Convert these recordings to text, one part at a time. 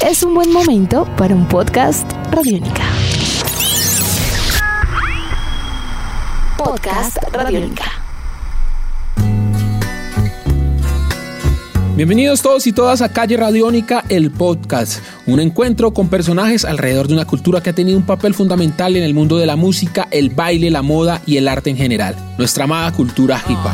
Es un buen momento para un podcast Radiónica. Podcast Radiónica. Bienvenidos todos y todas a Calle Radiónica, el podcast, un encuentro con personajes alrededor de una cultura que ha tenido un papel fundamental en el mundo de la música, el baile, la moda y el arte en general, nuestra amada cultura hip hop.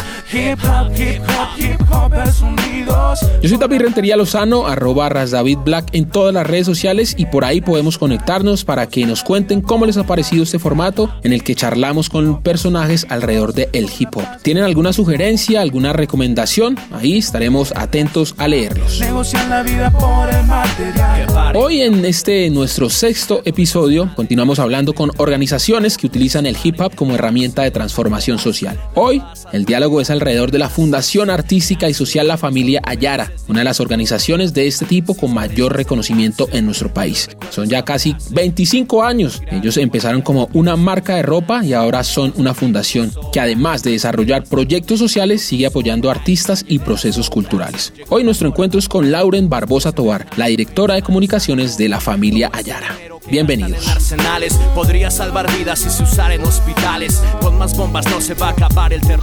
Yo soy David Rentería Lozano, arroba David Black en todas las redes sociales y por ahí podemos conectarnos para que nos cuenten cómo les ha parecido este formato en el que charlamos con personajes alrededor del el hip hop. ¿Tienen alguna sugerencia, alguna recomendación? Ahí estaremos atentos a leerlos. Hoy en este nuestro sexto episodio continuamos hablando con organizaciones que utilizan el hip hop como herramienta de transformación social. Hoy el diálogo es alrededor de la Fundación Artística y Social La Familia Ayara, una de las organizaciones de este tipo con mayor reconocimiento en nuestro país. Son ya casi 25 años. Ellos empezaron como una marca de ropa y ahora son una fundación que además de desarrollar proyectos sociales sigue apoyando artistas y procesos culturales. Hoy nuestro encuentro es con Lauren Barbosa Tobar, la directora de comunicaciones de la familia Ayara. Bienvenidos.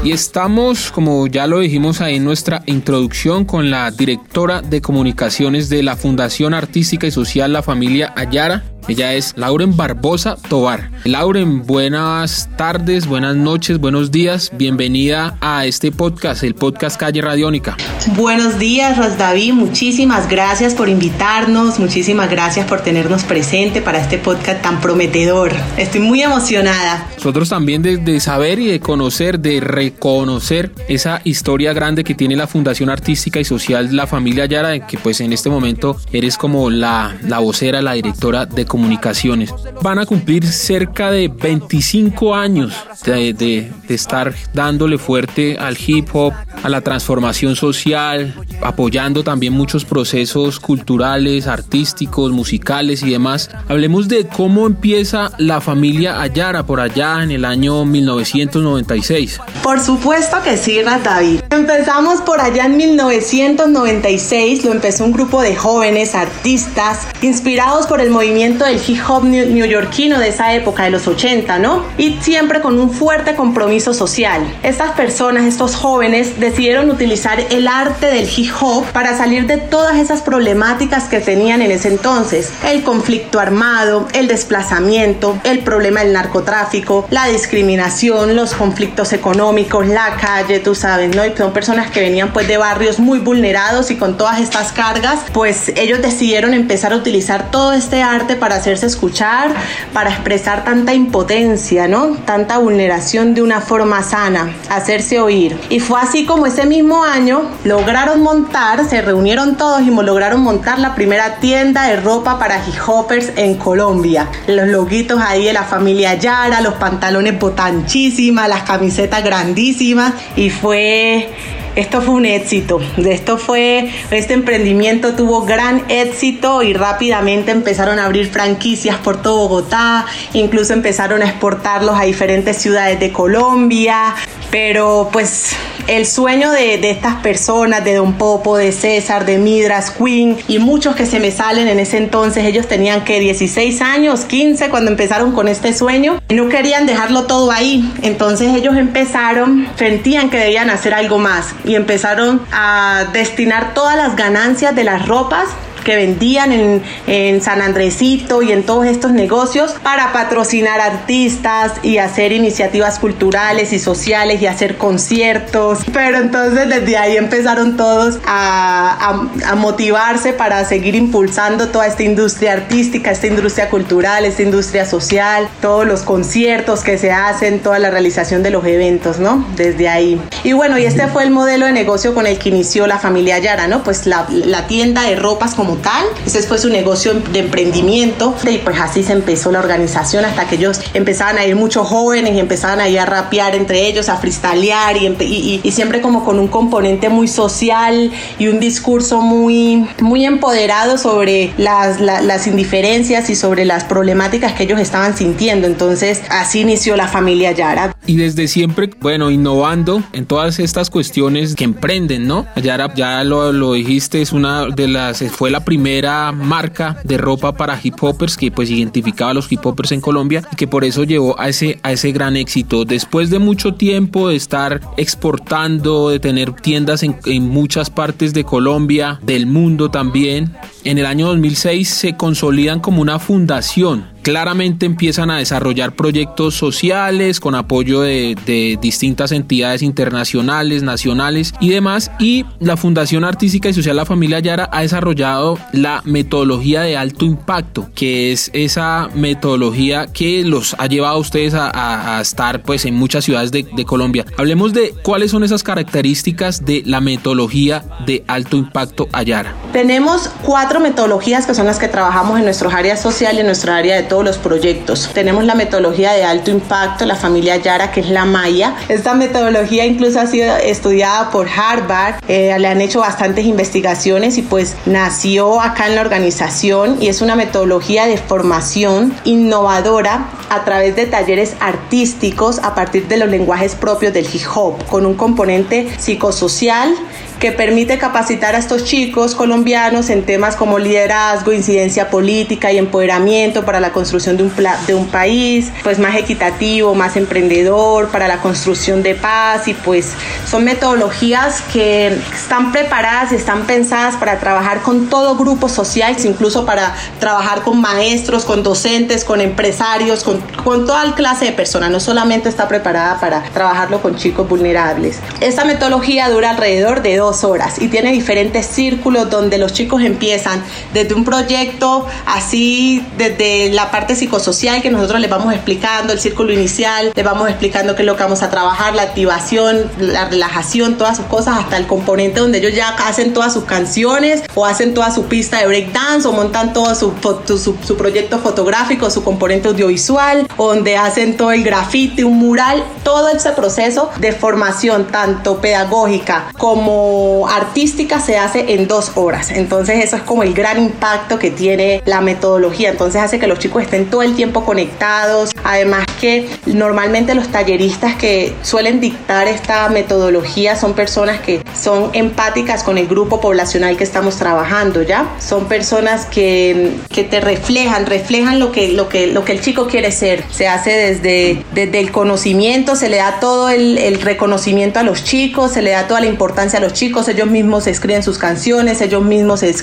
Y estamos, como ya lo dijimos ahí en nuestra introducción, con la directora de comunicaciones de la Fundación Artística y Social La Familia Ayara, ella es Lauren Barbosa Tobar. Lauren, buenas tardes, buenas noches, buenos días. Bienvenida a este podcast, el podcast Calle Radiónica. Buenos días, David. Muchísimas gracias por invitarnos. Muchísimas gracias por tenernos presente para este podcast tan prometedor. Estoy muy emocionada. Nosotros también de, saber y de conocer, de reconocer esa historia grande que tiene la Fundación Artística y Social La Familia Yara, que pues en este momento eres como la, la vocera, la directora de comunicaciones. Van a cumplir cerca de 25 años de, estar dándole fuerte al hip hop, a la transformación social, apoyando también muchos procesos culturales, artísticos, musicales y demás. Hablemos de cómo empieza la familia Ayara por allá en el año 1996. Por supuesto que sí, David. Empezamos por allá en 1996, lo empezó un grupo de jóvenes artistas inspirados por el movimiento del hip hop neoyorquino de esa época, de los 80, ¿no? Y siempre con un fuerte compromiso social. Estas personas, estos jóvenes, decidieron utilizar el arte del hip hop para salir de todas esas problemáticas que tenían en ese entonces. El conflicto armado, el desplazamiento, el problema del narcotráfico, la discriminación, los conflictos económicos, la calle, tú sabes, ¿no? Y son personas que venían pues de barrios muy vulnerados y con todas estas cargas, pues ellos decidieron empezar a utilizar todo este arte para hacerse escuchar, para expresar tanta impotencia, ¿no? Tanta vulneración de una forma sana, hacerse oír. Y fue así como ese mismo año lograron montar, se reunieron todos y lograron montar la primera tienda de ropa para hip hoppers en Colombia. Los loguitos ahí de la familia Yara, los pantalones botanchísimas, las camisetas grandísimas y fue esto fue un éxito. Esto fue, este emprendimiento tuvo gran éxito y rápidamente empezaron a abrir franquicias por todo Bogotá, incluso empezaron a exportarlos a diferentes ciudades de Colombia. Pero pues el sueño de, estas personas, de Don Popo, de César, de Midras, Queen y muchos que se me salen en ese entonces, ellos tenían que 16 años, 15 cuando empezaron con este sueño, y no querían dejarlo todo ahí. Entonces ellos empezaron, sentían que debían hacer algo más y empezaron a destinar todas las ganancias de las ropas que vendían en, en San Andresito y en todos estos negocios para patrocinar artistas y hacer iniciativas culturales y sociales y hacer conciertos. Pero entonces desde ahí empezaron todos a, a, motivarse para seguir impulsando toda esta industria artística, esta industria cultural, esta industria social, todos los conciertos que se hacen, toda la realización de los eventos, ¿no? Desde ahí. Y bueno, y este fue el modelo de negocio con el que inició la familia Yara, ¿no? Pues la, la tienda de ropas como tal. Ese fue su negocio de emprendimiento y pues así se empezó la organización hasta que ellos empezaban a ir muchos jóvenes y empezaban a ir a rapear entre ellos, a freestylear y, y, siempre como con un componente muy social y un discurso muy, muy empoderado sobre las, las indiferencias y sobre las problemáticas que ellos estaban sintiendo. Entonces así inició la familia Yara. Y desde siempre, bueno, innovando en todas estas cuestiones que emprenden, ¿no? Yara, ya lo, lo dijiste, es una de las, fue la primera marca de ropa para hip hoppers que pues identificaba a los hip hoppers en Colombia y que por eso llevó a ese, a ese gran éxito. Después de mucho tiempo de estar exportando, de tener tiendas en, en muchas partes de Colombia, del mundo también, en el año 2006 se consolidan como una fundación claramente empiezan a desarrollar proyectos sociales con apoyo de, distintas entidades internacionales, nacionales y demás. Y la Fundación Artística y Social La Familia Yara ha desarrollado la metodología de alto impacto, que es esa metodología que los ha llevado a ustedes a, estar pues en muchas ciudades de, Colombia. Hablemos de cuáles son esas características de la metodología de alto impacto Ayara. Tenemos cuatro metodologías que son las que trabajamos en nuestros áreas sociales y en nuestra área de los proyectos. Tenemos la metodología de alto impacto, la familia Yara, que es la Maya. Esta metodología incluso ha sido estudiada por Harvard, eh, le han hecho bastantes investigaciones y pues nació acá en la organización y es una metodología de formación innovadora a través de talleres artísticos a partir de los lenguajes propios del hip hop, con un componente psicosocial que permite capacitar a estos chicos colombianos en temas como liderazgo, incidencia política y empoderamiento para la construcción de un, de un país pues más equitativo, más emprendedor, para la construcción de paz y pues son metodologías que están preparadas y están pensadas para trabajar con todo grupo social, incluso para trabajar con maestros, con docentes, con empresarios, con, con toda clase de personas, no solamente está preparada para trabajarlo con chicos vulnerables. Esta metodología dura alrededor de dos horas. Y tiene diferentes círculos donde los chicos empiezan desde un proyecto así, desde la parte psicosocial que nosotros les vamos explicando, el círculo inicial, les vamos explicando qué es lo que vamos a trabajar, la activación, la relajación, todas sus cosas, hasta el componente donde ellos ya hacen todas sus canciones o hacen toda su pista de breakdance o montan todo su, su, su proyecto fotográfico, su componente audiovisual, donde hacen todo el grafite, un mural, todo ese proceso de formación tanto pedagógica como artística se hace en dos horas. Entonces eso es como el gran impacto que tiene la metodología. Entonces hace que los chicos estén todo el tiempo conectados. Además que normalmente los talleristas que suelen dictar esta metodología son personas que son empáticas con el grupo poblacional que estamos trabajando, ¿ya? Son personas que, que te reflejan, reflejan lo que, lo, que, lo que el chico quiere ser. Se hace desde, desde el conocimiento, se le da todo el, el reconocimiento a los chicos, se le da toda la importancia a los chicos ellos mismos escriben sus canciones, ellos mismos eh,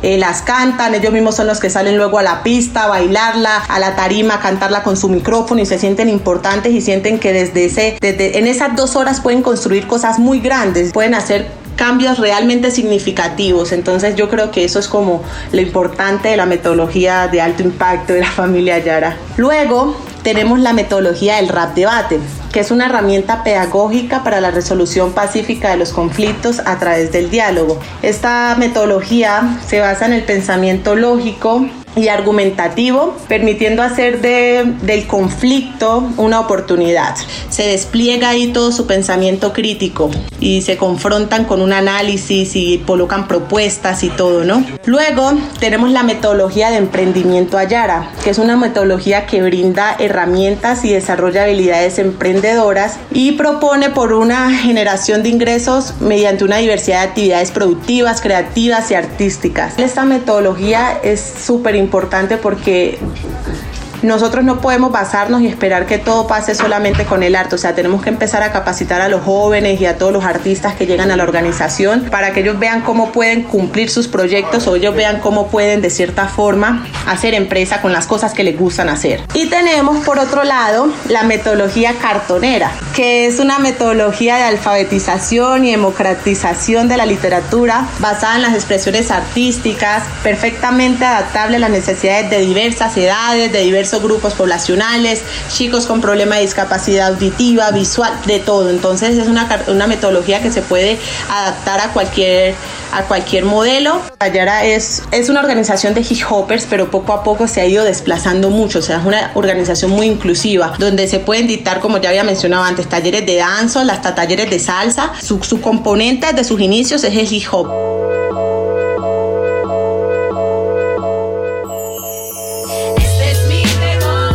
eh, las cantan, ellos mismos son los que salen luego a la pista, a bailarla, a la tarima, a cantarla con su micrófono y se sienten importantes y sienten que desde ese, desde, en esas dos horas pueden construir cosas muy grandes, pueden hacer cambios realmente significativos. Entonces yo creo que eso es como lo importante de la metodología de alto impacto de la familia Yara. Luego tenemos la metodología del rap debate que es una herramienta pedagógica para la resolución pacífica de los conflictos a través del diálogo. Esta metodología se basa en el pensamiento lógico, y argumentativo, permitiendo hacer de, del conflicto una oportunidad. Se despliega ahí todo su pensamiento crítico y se confrontan con un análisis y colocan propuestas y todo, ¿no? Luego tenemos la metodología de emprendimiento Ayara, que es una metodología que brinda herramientas y desarrolla habilidades emprendedoras y propone por una generación de ingresos mediante una diversidad de actividades productivas, creativas y artísticas. Esta metodología es súper importante porque nosotros no podemos basarnos y esperar que todo pase solamente con el arte, o sea, tenemos que empezar a capacitar a los jóvenes y a todos los artistas que llegan a la organización para que ellos vean cómo pueden cumplir sus proyectos o ellos vean cómo pueden de cierta forma hacer empresa con las cosas que les gustan hacer. Y tenemos por otro lado la metodología cartonera, que es una metodología de alfabetización y democratización de la literatura basada en las expresiones artísticas, perfectamente adaptable a las necesidades de diversas edades, de diversas diversos grupos poblacionales, chicos con problema de discapacidad auditiva, visual, de todo. Entonces es una, una metodología que se puede adaptar a cualquier, a cualquier modelo. Ayara es, es una organización de hip hoppers, pero poco a poco se ha ido desplazando mucho. O sea, es una organización muy inclusiva, donde se pueden dictar, como ya había mencionado antes, talleres de danza, hasta talleres de salsa. Su, su componente de sus inicios es el hip hop.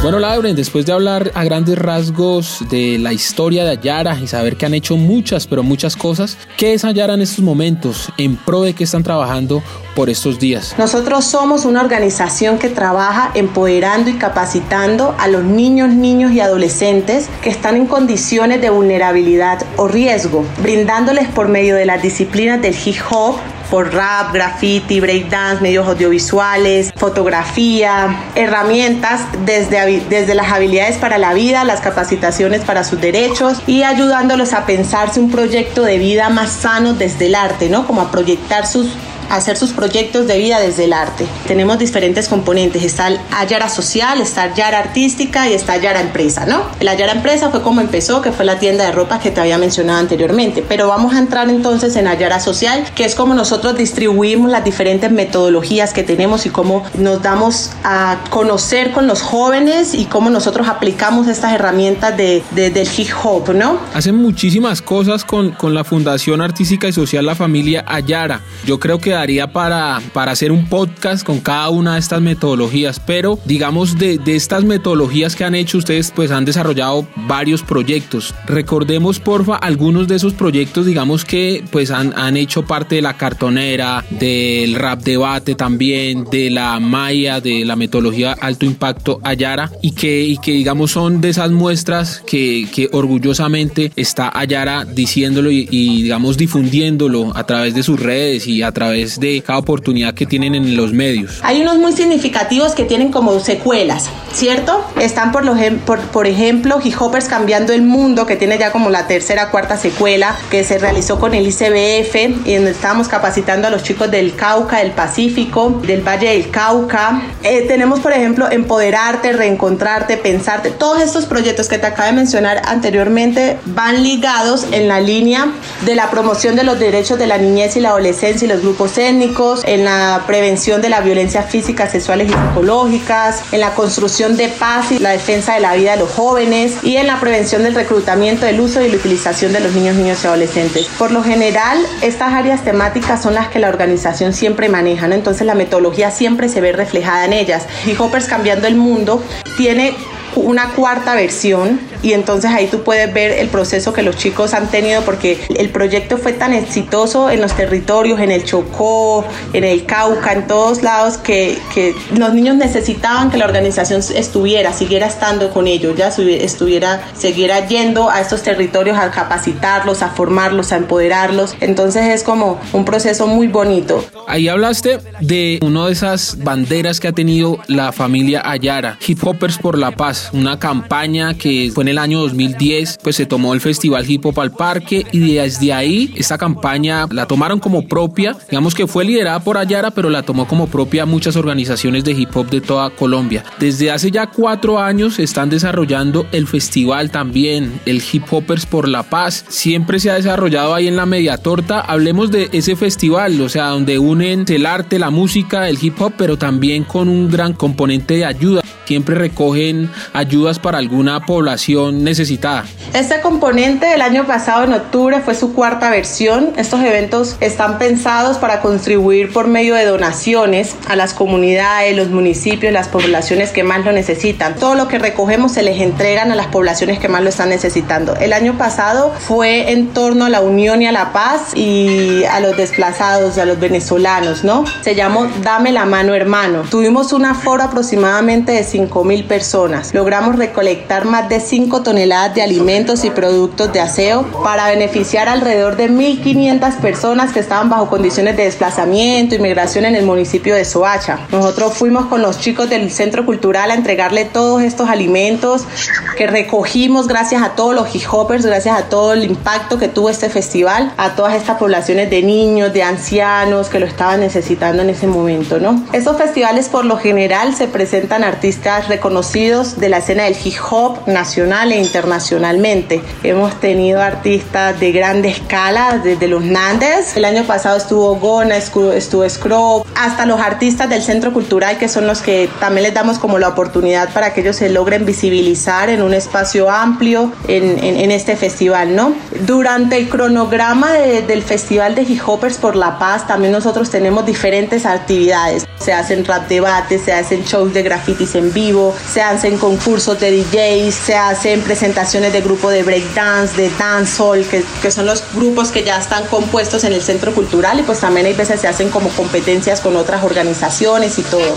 Bueno, Lauren, después de hablar a grandes rasgos de la historia de Ayara y saber que han hecho muchas, pero muchas cosas, ¿qué es Ayara en estos momentos? ¿En pro de qué están trabajando por estos días? Nosotros somos una organización que trabaja empoderando y capacitando a los niños, niños y adolescentes que están en condiciones de vulnerabilidad o riesgo, brindándoles por medio de las disciplinas del hip hop, por rap, graffiti, breakdance, medios audiovisuales, fotografía, herramientas desde, desde las habilidades para la vida, las capacitaciones para sus derechos y ayudándolos a pensarse un proyecto de vida más sano desde el arte, ¿no? Como a proyectar sus hacer sus proyectos de vida desde el arte. Tenemos diferentes componentes, está el Ayara Social, está Ayara Artística y está Ayara Empresa, ¿no? El Ayara Empresa fue como empezó, que fue la tienda de ropa que te había mencionado anteriormente, pero vamos a entrar entonces en Ayara Social, que es como nosotros distribuimos las diferentes metodologías que tenemos y cómo nos damos a conocer con los jóvenes y cómo nosotros aplicamos estas herramientas de, del hip hop, ¿no? Hacen muchísimas cosas con, con la Fundación Artística y Social La Familia Ayara. Yo creo que daría para, para hacer un podcast con cada una de estas metodologías, pero digamos de, de estas metodologías que han hecho ustedes, pues han desarrollado varios proyectos. Recordemos porfa algunos de esos proyectos, digamos que pues han, han hecho parte de la cartonera, del rap debate también, de la maya, de la metodología alto impacto Ayara y que, y que digamos son de esas muestras que, que orgullosamente está Ayara diciéndolo y, y digamos difundiéndolo a través de sus redes y a través de cada oportunidad que tienen en los medios. Hay unos muy significativos que tienen como secuelas, ¿cierto? Están por, los, por, por ejemplo Hip Hoppers Cambiando el Mundo, que tiene ya como la tercera, cuarta secuela, que se realizó con el ICBF, y donde estábamos capacitando a los chicos del Cauca, del Pacífico, del Valle del Cauca. Eh, tenemos, por ejemplo, Empoderarte, Reencontrarte, Pensarte. Todos estos proyectos que te acabo de mencionar anteriormente van ligados en la línea de la promoción de los derechos de la niñez y la adolescencia y los grupos en la prevención de la violencia física, sexuales y psicológicas, en la construcción de paz y la defensa de la vida de los jóvenes y en la prevención del reclutamiento, del uso y la utilización de los niños, niños y adolescentes. Por lo general, estas áreas temáticas son las que la organización siempre maneja, entonces la metodología siempre se ve reflejada en ellas. Y Hoppers Cambiando el Mundo tiene una cuarta versión y entonces ahí tú puedes ver el proceso que los chicos han tenido porque el proyecto fue tan exitoso en los territorios, en el Chocó, en el Cauca, en todos lados que, que los niños necesitaban que la organización estuviera, siguiera estando con ellos, ya estuviera, siguiera yendo a estos territorios a capacitarlos, a formarlos, a empoderarlos. Entonces es como un proceso muy bonito. Ahí hablaste de una de esas banderas que ha tenido la familia Ayara, Hip Hoppers por la Paz, una campaña que fue en el año 2010, pues se tomó el Festival Hip Hop al Parque y desde ahí esta campaña la tomaron como propia, digamos que fue liderada por Ayara, pero la tomó como propia muchas organizaciones de hip hop de toda Colombia. Desde hace ya cuatro años están desarrollando el festival también, el Hip Hoppers por la Paz. Siempre se ha desarrollado ahí en la media torta. Hablemos de ese festival, o sea, donde unen el arte, la música, el hip hop, pero también con un gran componente de ayuda. Siempre recogen ayudas para alguna población necesitada. Este componente del año pasado en octubre fue su cuarta versión. Estos eventos están pensados para contribuir por medio de donaciones a las comunidades, los municipios, las poblaciones que más lo necesitan. Todo lo que recogemos se les entregan a las poblaciones que más lo están necesitando. El año pasado fue en torno a la unión y a la paz y a los desplazados, a los venezolanos, ¿no? Se llamó Dame la mano hermano. Tuvimos un aforo aproximadamente de 5 mil personas. Logramos recolectar más de 5 5 toneladas de alimentos y productos de aseo para beneficiar alrededor de 1.500 personas que estaban bajo condiciones de desplazamiento y migración en el municipio de Soacha. Nosotros fuimos con los chicos del Centro Cultural a entregarle todos estos alimentos que recogimos gracias a todos los hip gracias a todo el impacto que tuvo este festival, a todas estas poblaciones de niños, de ancianos que lo estaban necesitando en ese momento, ¿no? Estos festivales por lo general se presentan artistas reconocidos de la escena del hip hop nacional e internacionalmente. Hemos tenido artistas de grande escala, desde los Nandes, el año pasado estuvo Gona, estuvo Scrub, hasta los artistas del Centro Cultural que son los que también les damos como la oportunidad para que ellos se logren visibilizar en un espacio amplio en, en, este festival, ¿no? Durante el cronograma del Festival de Hip Hoppers por la Paz también nosotros tenemos diferentes actividades. Se hacen rap debates, se hacen shows de grafitis en vivo, se hacen concursos de DJs, se hacen presentaciones de grupo de breakdance, de dancehall, que, que son los grupos que ya están compuestos en el centro cultural y pues también hay veces se hacen como competencias con otras organizaciones y todo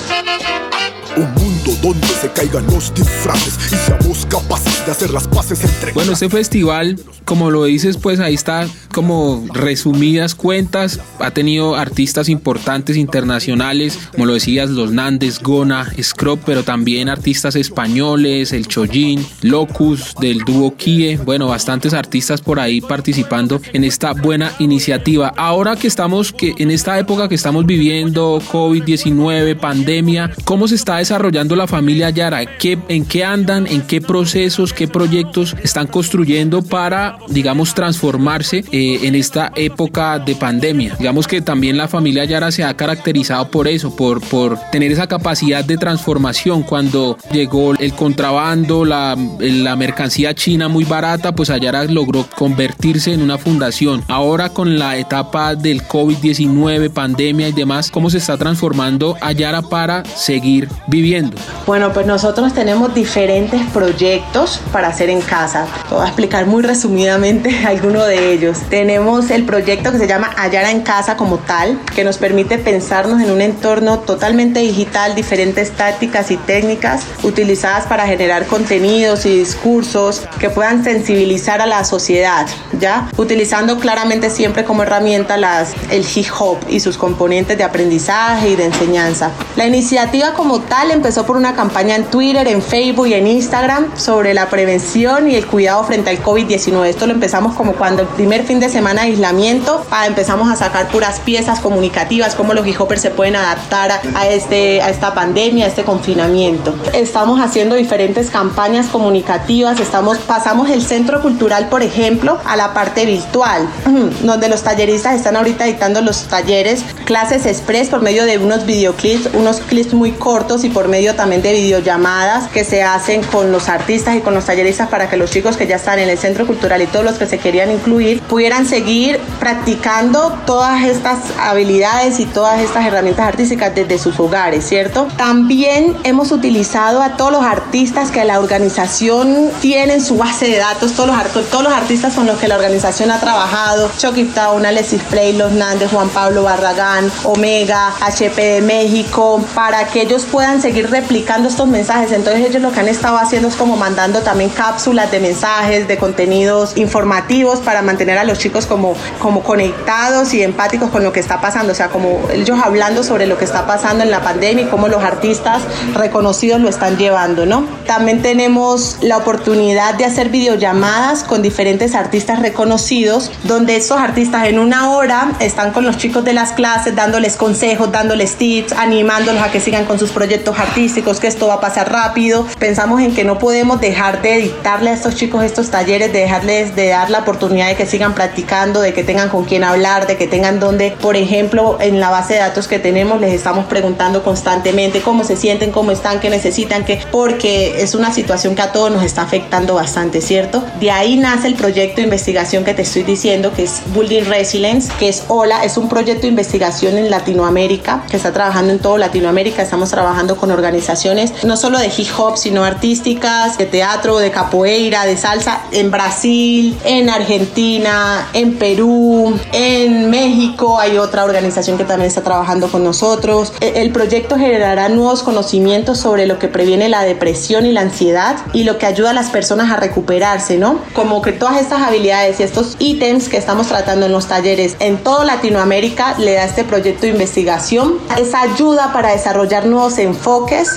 donde se caigan los disfraces y seamos capaces de hacer las paces entre. Bueno, este festival, como lo dices, pues ahí está como resumidas cuentas. Ha tenido artistas importantes internacionales, como lo decías, los Nandes, Gona, Scrub, pero también artistas españoles, el Chojin, Locus, del dúo Kie. Bueno, bastantes artistas por ahí participando en esta buena iniciativa. Ahora que estamos, que en esta época que estamos viviendo, COVID-19, pandemia, ¿cómo se está desarrollando la familia Yara? ¿Qué, ¿En qué andan? ¿En qué procesos? ¿Qué proyectos están construyendo para, digamos, transformarse eh, en esta época de pandemia? Digamos que también la familia Yara se ha caracterizado por eso, por, por tener esa capacidad de transformación. Cuando llegó el contrabando, la, la mercancía china muy barata, pues Ayara logró convertirse en una fundación. Ahora con la etapa del COVID-19, pandemia y demás, ¿cómo se está transformando Ayara para seguir viviendo? Bueno, pues nosotros tenemos diferentes proyectos para hacer en casa. Voy a explicar muy resumidamente alguno de ellos. Tenemos el proyecto que se llama Hallar en casa como tal, que nos permite pensarnos en un entorno totalmente digital, diferentes tácticas y técnicas utilizadas para generar contenidos y discursos que puedan sensibilizar a la sociedad, ¿ya? Utilizando claramente siempre como herramienta las, el hip hop y sus componentes de aprendizaje y de enseñanza. La iniciativa como tal empezó por una campaña en Twitter, en Facebook y en Instagram sobre la prevención y el cuidado frente al COVID-19. Esto lo empezamos como cuando el primer fin de semana de aislamiento ah, empezamos a sacar puras piezas comunicativas, cómo los hip se pueden adaptar a, este, a esta pandemia, a este confinamiento. Estamos haciendo diferentes campañas comunicativas, estamos, pasamos el centro cultural, por ejemplo, a la parte virtual, donde los talleristas están ahorita dictando los talleres, clases express por medio de unos videoclips, unos clips muy cortos y por medio también de videollamadas que se hacen con los artistas y con los talleristas para que los chicos que ya están en el centro cultural y todos los que se querían incluir pudieran seguir practicando todas estas habilidades y todas estas herramientas artísticas desde sus hogares, ¿cierto? También hemos utilizado a todos los artistas que la organización tiene en su base de datos, todos los, todos los artistas con los que la organización ha trabajado, Chucky Town, Alexis Play, Los Nandes, Juan Pablo Barragán, Omega, HP de México, para que ellos puedan seguir replicando estos mensajes. Entonces ellos lo que han estado haciendo es como mandando también cápsulas de mensajes, de contenidos informativos para mantener a los chicos como, como conectados y empáticos con lo que está pasando. O sea, como ellos hablando sobre lo que está pasando en la pandemia y cómo los artistas reconocidos lo están llevando, ¿no? También tenemos la oportunidad de hacer videollamadas con diferentes artistas reconocidos, donde estos artistas en una hora están con los chicos de las clases dándoles consejos, dándoles tips, animándolos a que sigan con sus proyectos artísticos, que esto va a pasar rápido. Pensamos en que no podemos dejar de dictarle a estos chicos estos talleres, de dejarles de dar la oportunidad de que sigan practicando, de que tengan con quién hablar, de que tengan donde, por ejemplo, en la base de datos que tenemos les estamos preguntando constantemente cómo se sienten, cómo están, qué necesitan, qué, porque es una situación que a todos nos está afectando bastante, ¿cierto? De ahí nace el proyecto de investigación que te estoy diciendo, que es Building Resilience, que es HOLA, es un proyecto de investigación en Latinoamérica, que está trabajando en todo Latinoamérica, estamos trabajando con organizaciones no solo de hip hop, sino artísticas, de teatro, de capoeira, de salsa en Brasil, en Argentina, en Perú, en México hay otra organización que también está trabajando con nosotros. E, el proyecto generará nuevos conocimientos sobre lo que previene la depresión y la ansiedad y lo que ayuda a las personas a recuperarse, ¿no? Como que todas estas habilidades y estos ítems que estamos tratando en los talleres en toda Latinoamérica le da este proyecto de investigación esa ayuda para desarrollar nuevos enfoques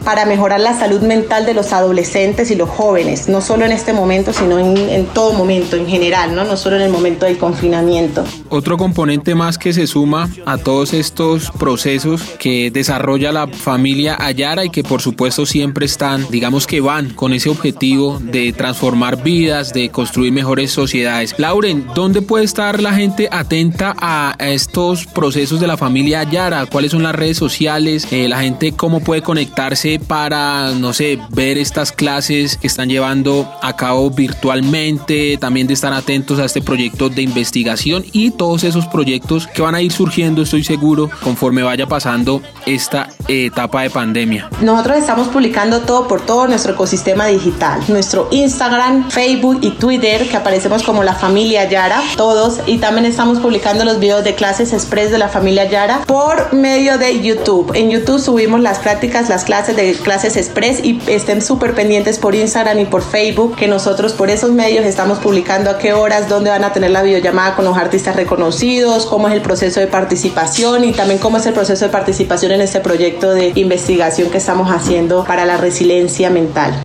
para mejorar la salud mental de los adolescentes y los jóvenes, no solo en este momento, sino en, todo momento en general, ¿no? no solo en el momento del confinamiento. Otro componente más que se suma a todos estos procesos que desarrolla la familia Ayara y que por supuesto siempre están, digamos que van con ese objetivo de transformar vidas, de construir mejores sociedades. Lauren, ¿dónde puede estar la gente atenta a estos procesos de la familia Ayara? ¿Cuáles son las redes sociales? Eh, la gente cómo puede conectarse para, no sé, ver estas clases que están llevando a cabo virtualmente, también de estar atentos a este proyecto de investigación y todos esos proyectos que van a ir surgiendo, estoy seguro, conforme vaya pasando esta etapa de pandemia. Nosotros estamos publicando todo por todo nuestro ecosistema digital, nuestro Instagram, Facebook y Twitter, que aparecemos como la familia Yara, todos, y también estamos publicando los videos de clases express de la familia Yara por medio de YouTube. En YouTube subimos las prácticas, las clases de clases express y estén súper pendientes por Instagram y por Facebook, que nosotros por esos medios estamos publicando a qué horas, dónde van a tener la videollamada con los artistas reconocidos, cómo es el proceso de participación y también cómo es el proceso de participación en este proyecto de investigación que estamos haciendo para la resiliencia mental.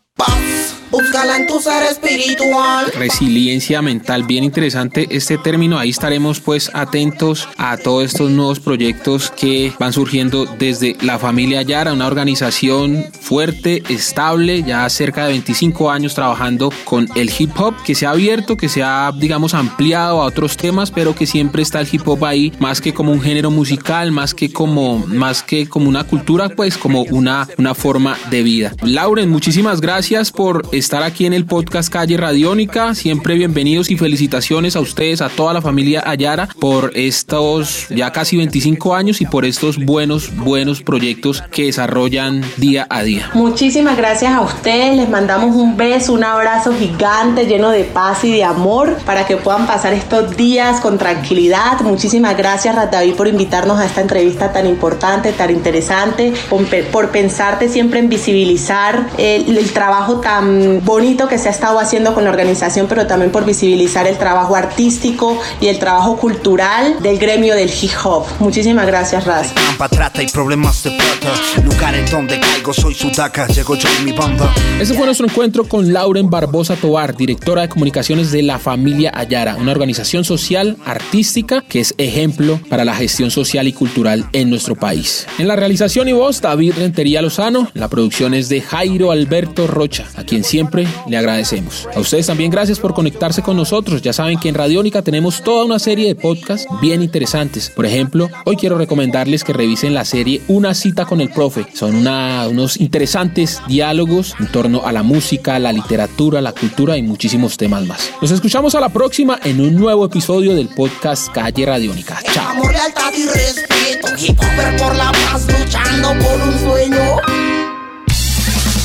Búscala espiritual. Resiliencia mental, bien interesante este término. Ahí estaremos pues atentos a todos estos nuevos proyectos que van surgiendo desde la familia Yara, una organización fuerte, estable, ya cerca de 25 años trabajando con el hip hop, que se ha abierto, que se ha, digamos, ampliado a otros temas, pero que siempre está el hip hop ahí, más que como un género musical, más que como, más que como una cultura, pues como una, una forma de vida. Lauren, muchísimas gracias por estar aquí en el podcast Calle Radiónica. Siempre bienvenidos y felicitaciones a ustedes, a toda la familia Ayara, por estos ya casi 25 años y por estos buenos, buenos proyectos que desarrollan día a día. Muchísimas gracias a ustedes. Les mandamos un beso, un abrazo gigante lleno de paz y de amor para que puedan pasar estos días con tranquilidad. Muchísimas gracias, Rataví, por invitarnos a esta entrevista tan importante, tan interesante, por, pensarte siempre en visibilizar el trabajo tan bonito que se ha estado haciendo con la organización, pero también por visibilizar el trabajo artístico y el trabajo cultural del gremio del hip hop. Muchísimas gracias, Raz. Ese fue nuestro encuentro con Lauren Barbosa Tobar, directora de comunicaciones de la familia Ayara, una organización social artística que es ejemplo para la gestión social y cultural en nuestro país. En la realización y voz, David Rentería Lozano, la producción es de Jairo Alberto Rocha, a quien siempre le agradecemos. A ustedes también gracias por conectarse con nosotros. Ya saben que en Radiónica tenemos toda una serie de podcasts bien interesantes. Por ejemplo, hoy quiero recomendarles que revisen la serie Una cita con el profe. Son unos interesantes diálogos en torno a la música, la literatura, la cultura y muchísimos temas más. Nos escuchamos a la próxima en un nuevo episodio del podcast Calle Radiónica. Chao. por la paz, luchando por un sueño.